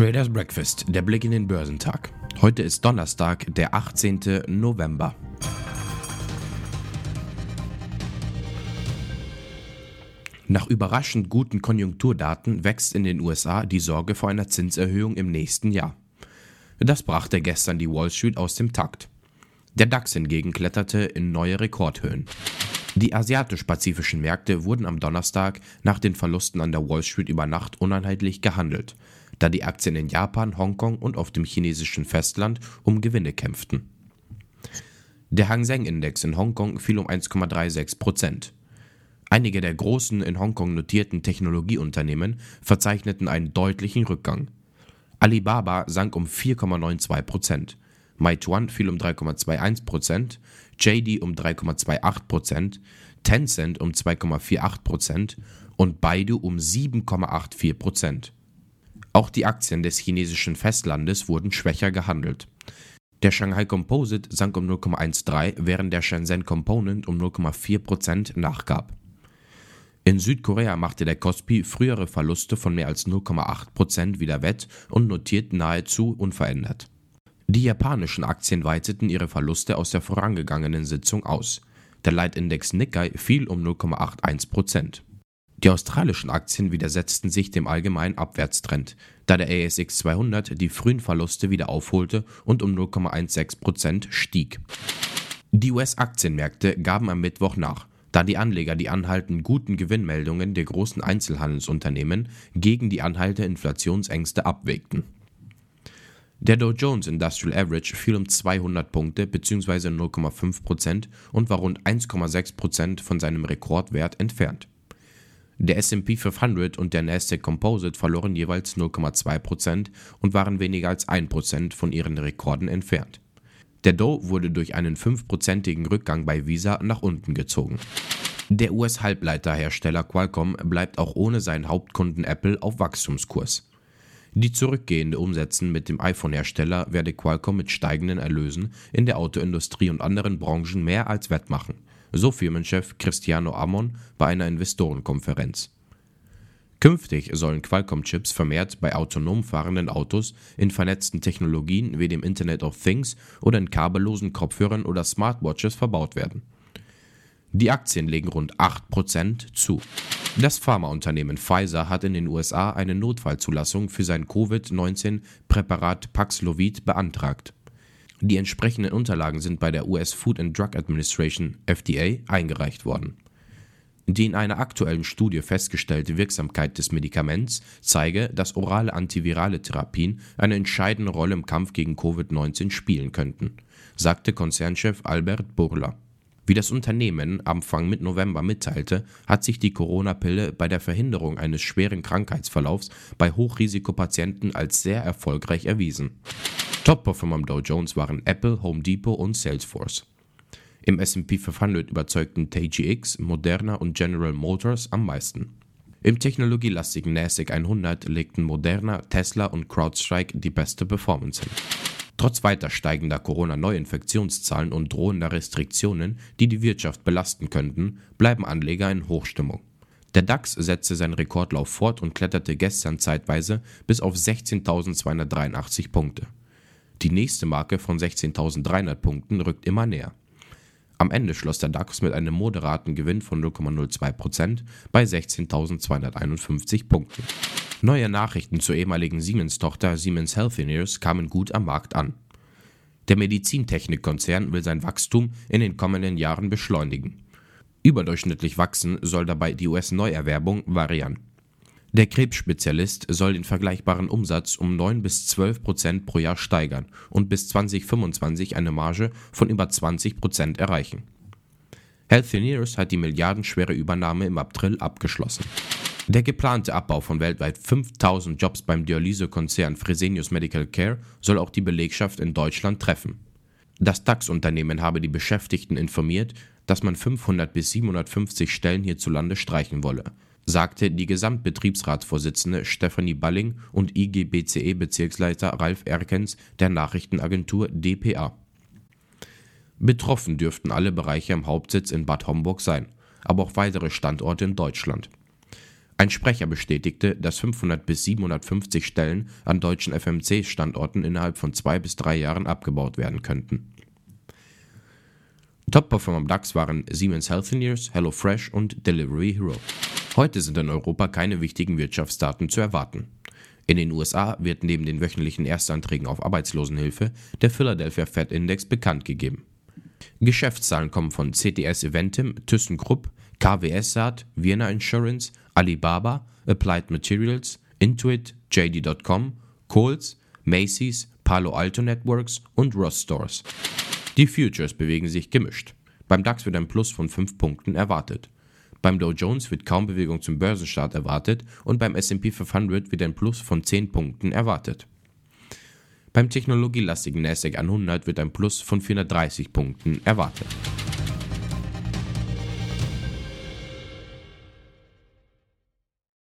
Traders Breakfast, der Blick in den Börsentag. Heute ist Donnerstag, der 18. November. Nach überraschend guten Konjunkturdaten wächst in den USA die Sorge vor einer Zinserhöhung im nächsten Jahr. Das brachte gestern die Wall Street aus dem Takt. Der DAX hingegen kletterte in neue Rekordhöhen. Die asiatisch-pazifischen Märkte wurden am Donnerstag nach den Verlusten an der Wall Street über Nacht uneinheitlich gehandelt da die Aktien in Japan, Hongkong und auf dem chinesischen Festland um Gewinne kämpften. Der Hang Seng Index in Hongkong fiel um 1,36 Prozent. Einige der großen in Hongkong notierten Technologieunternehmen verzeichneten einen deutlichen Rückgang. Alibaba sank um 4,92 Prozent, Meituan fiel um 3,21 Prozent, JD um 3,28 Prozent, Tencent um 2,48 Prozent und Baidu um 7,84 Prozent. Auch die Aktien des chinesischen Festlandes wurden schwächer gehandelt. Der Shanghai Composite sank um 0,13, während der Shenzhen Component um 0,4% nachgab. In Südkorea machte der Kospi frühere Verluste von mehr als 0,8% wieder wett und notiert nahezu unverändert. Die japanischen Aktien weiteten ihre Verluste aus der vorangegangenen Sitzung aus. Der Leitindex Nikkei fiel um 0,81%. Die australischen Aktien widersetzten sich dem allgemeinen Abwärtstrend, da der ASX 200 die frühen Verluste wieder aufholte und um 0,16% stieg. Die US-Aktienmärkte gaben am Mittwoch nach, da die Anleger die anhaltend guten Gewinnmeldungen der großen Einzelhandelsunternehmen gegen die anhaltende Inflationsängste abwägten. Der Dow Jones Industrial Average fiel um 200 Punkte bzw. 0,5% und war rund 1,6% von seinem Rekordwert entfernt. Der S&P 500 und der Nasdaq Composite verloren jeweils 0,2% und waren weniger als 1% von ihren Rekorden entfernt. Der Dow wurde durch einen 5%igen Rückgang bei Visa nach unten gezogen. Der US-Halbleiterhersteller Qualcomm bleibt auch ohne seinen Hauptkunden Apple auf Wachstumskurs. Die zurückgehende Umsätzen mit dem iPhone-Hersteller werde Qualcomm mit steigenden Erlösen in der Autoindustrie und anderen Branchen mehr als wettmachen so Firmenchef Cristiano Amon bei einer Investorenkonferenz. Künftig sollen Qualcomm-Chips vermehrt bei autonom fahrenden Autos, in vernetzten Technologien wie dem Internet of Things oder in kabellosen Kopfhörern oder Smartwatches verbaut werden. Die Aktien legen rund 8% zu. Das Pharmaunternehmen Pfizer hat in den USA eine Notfallzulassung für sein Covid-19-Präparat Paxlovid beantragt. Die entsprechenden Unterlagen sind bei der US Food and Drug Administration FDA eingereicht worden. Die in einer aktuellen Studie festgestellte Wirksamkeit des Medikaments zeige, dass orale antivirale Therapien eine entscheidende Rolle im Kampf gegen Covid-19 spielen könnten, sagte Konzernchef Albert Burla. Wie das Unternehmen Anfang mit November mitteilte, hat sich die Corona-Pille bei der Verhinderung eines schweren Krankheitsverlaufs bei Hochrisikopatienten als sehr erfolgreich erwiesen. Top-Performer am Dow Jones waren Apple, Home Depot und Salesforce. Im S&P 500 überzeugten TGX, Moderna und General Motors am meisten. Im technologielastigen NASDAQ 100 legten Moderna, Tesla und CrowdStrike die beste Performance hin. Trotz weiter steigender Corona-Neuinfektionszahlen und drohender Restriktionen, die die Wirtschaft belasten könnten, bleiben Anleger in Hochstimmung. Der DAX setzte seinen Rekordlauf fort und kletterte gestern zeitweise bis auf 16.283 Punkte. Die nächste Marke von 16.300 Punkten rückt immer näher. Am Ende schloss der DAX mit einem moderaten Gewinn von 0,02% bei 16.251 Punkten. Neue Nachrichten zur ehemaligen Siemens-Tochter Siemens Healthineers kamen gut am Markt an. Der Medizintechnikkonzern will sein Wachstum in den kommenden Jahren beschleunigen. Überdurchschnittlich wachsen soll dabei die US-Neuerwerbung Varian. Der Krebsspezialist soll den vergleichbaren Umsatz um 9 bis 12 Prozent pro Jahr steigern und bis 2025 eine Marge von über 20 Prozent erreichen. Healthineers hat die milliardenschwere Übernahme im April abgeschlossen. Der geplante Abbau von weltweit 5000 Jobs beim Dialysekonzern Fresenius Medical Care soll auch die Belegschaft in Deutschland treffen. Das DAX-Unternehmen habe die Beschäftigten informiert, dass man 500 bis 750 Stellen hierzulande streichen wolle sagte die Gesamtbetriebsratsvorsitzende Stefanie Balling und IG-BCE-Bezirksleiter Ralf Erkens der Nachrichtenagentur dpa. Betroffen dürften alle Bereiche am Hauptsitz in Bad Homburg sein, aber auch weitere Standorte in Deutschland. Ein Sprecher bestätigte, dass 500 bis 750 Stellen an deutschen FMC-Standorten innerhalb von zwei bis drei Jahren abgebaut werden könnten. Top-Performer am DAX waren Siemens Healthineers, HelloFresh und Delivery Hero. Heute sind in Europa keine wichtigen Wirtschaftsdaten zu erwarten. In den USA wird neben den wöchentlichen Erstanträgen auf Arbeitslosenhilfe der Philadelphia Fed Index bekannt gegeben. Geschäftszahlen kommen von CTS Eventim, ThyssenKrupp, KWS Saat, Vienna Insurance, Alibaba, Applied Materials, Intuit, JD.com, Kohl's, Macy's, Palo Alto Networks und Ross Stores. Die Futures bewegen sich gemischt. Beim DAX wird ein Plus von 5 Punkten erwartet. Beim Dow Jones wird kaum Bewegung zum Börsenstart erwartet und beim SP 500 wird ein Plus von 10 Punkten erwartet. Beim technologielastigen NASDAQ 100 wird ein Plus von 430 Punkten erwartet.